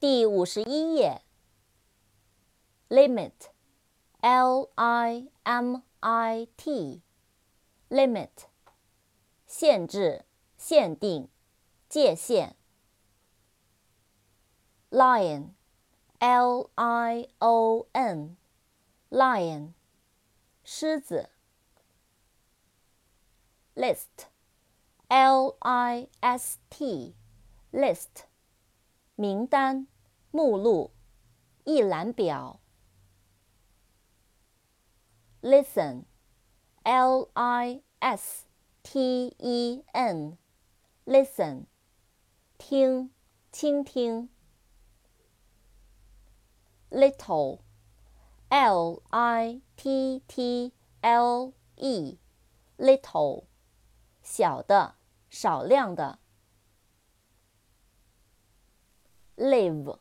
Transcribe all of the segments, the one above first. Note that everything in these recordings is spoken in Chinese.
第五十一页。limit，l i m i t，limit，限制、限定、界限。lion，l i o n，lion，狮子。list，l i s t，list，名单、目录、一览表。listen, l i s t e n, listen，听，倾听。little, l i t t l e, little，小的，少量的。live,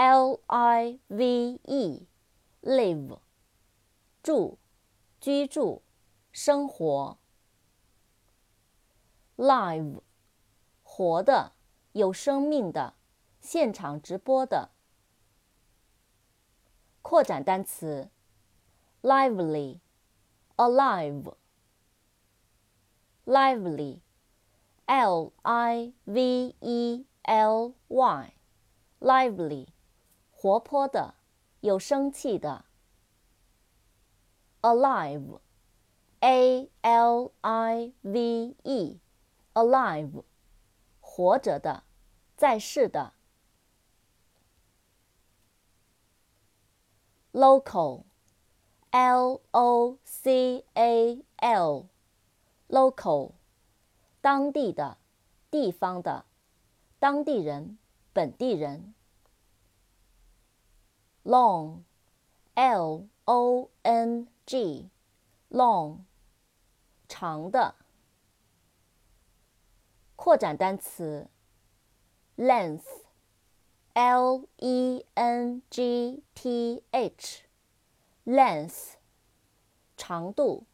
l i v e, live。住，居住，生活。live，活的，有生命的，现场直播的。扩展单词：lively，alive，lively，l i v e l y，lively，活泼的，有生气的。alive, a l i v e, alive，活着的，在世的。local, l o c a l, local，当地的，地方的，当地人，本地人。Long, l o n G long 长的。扩展单词 length L E N G T H length 长度。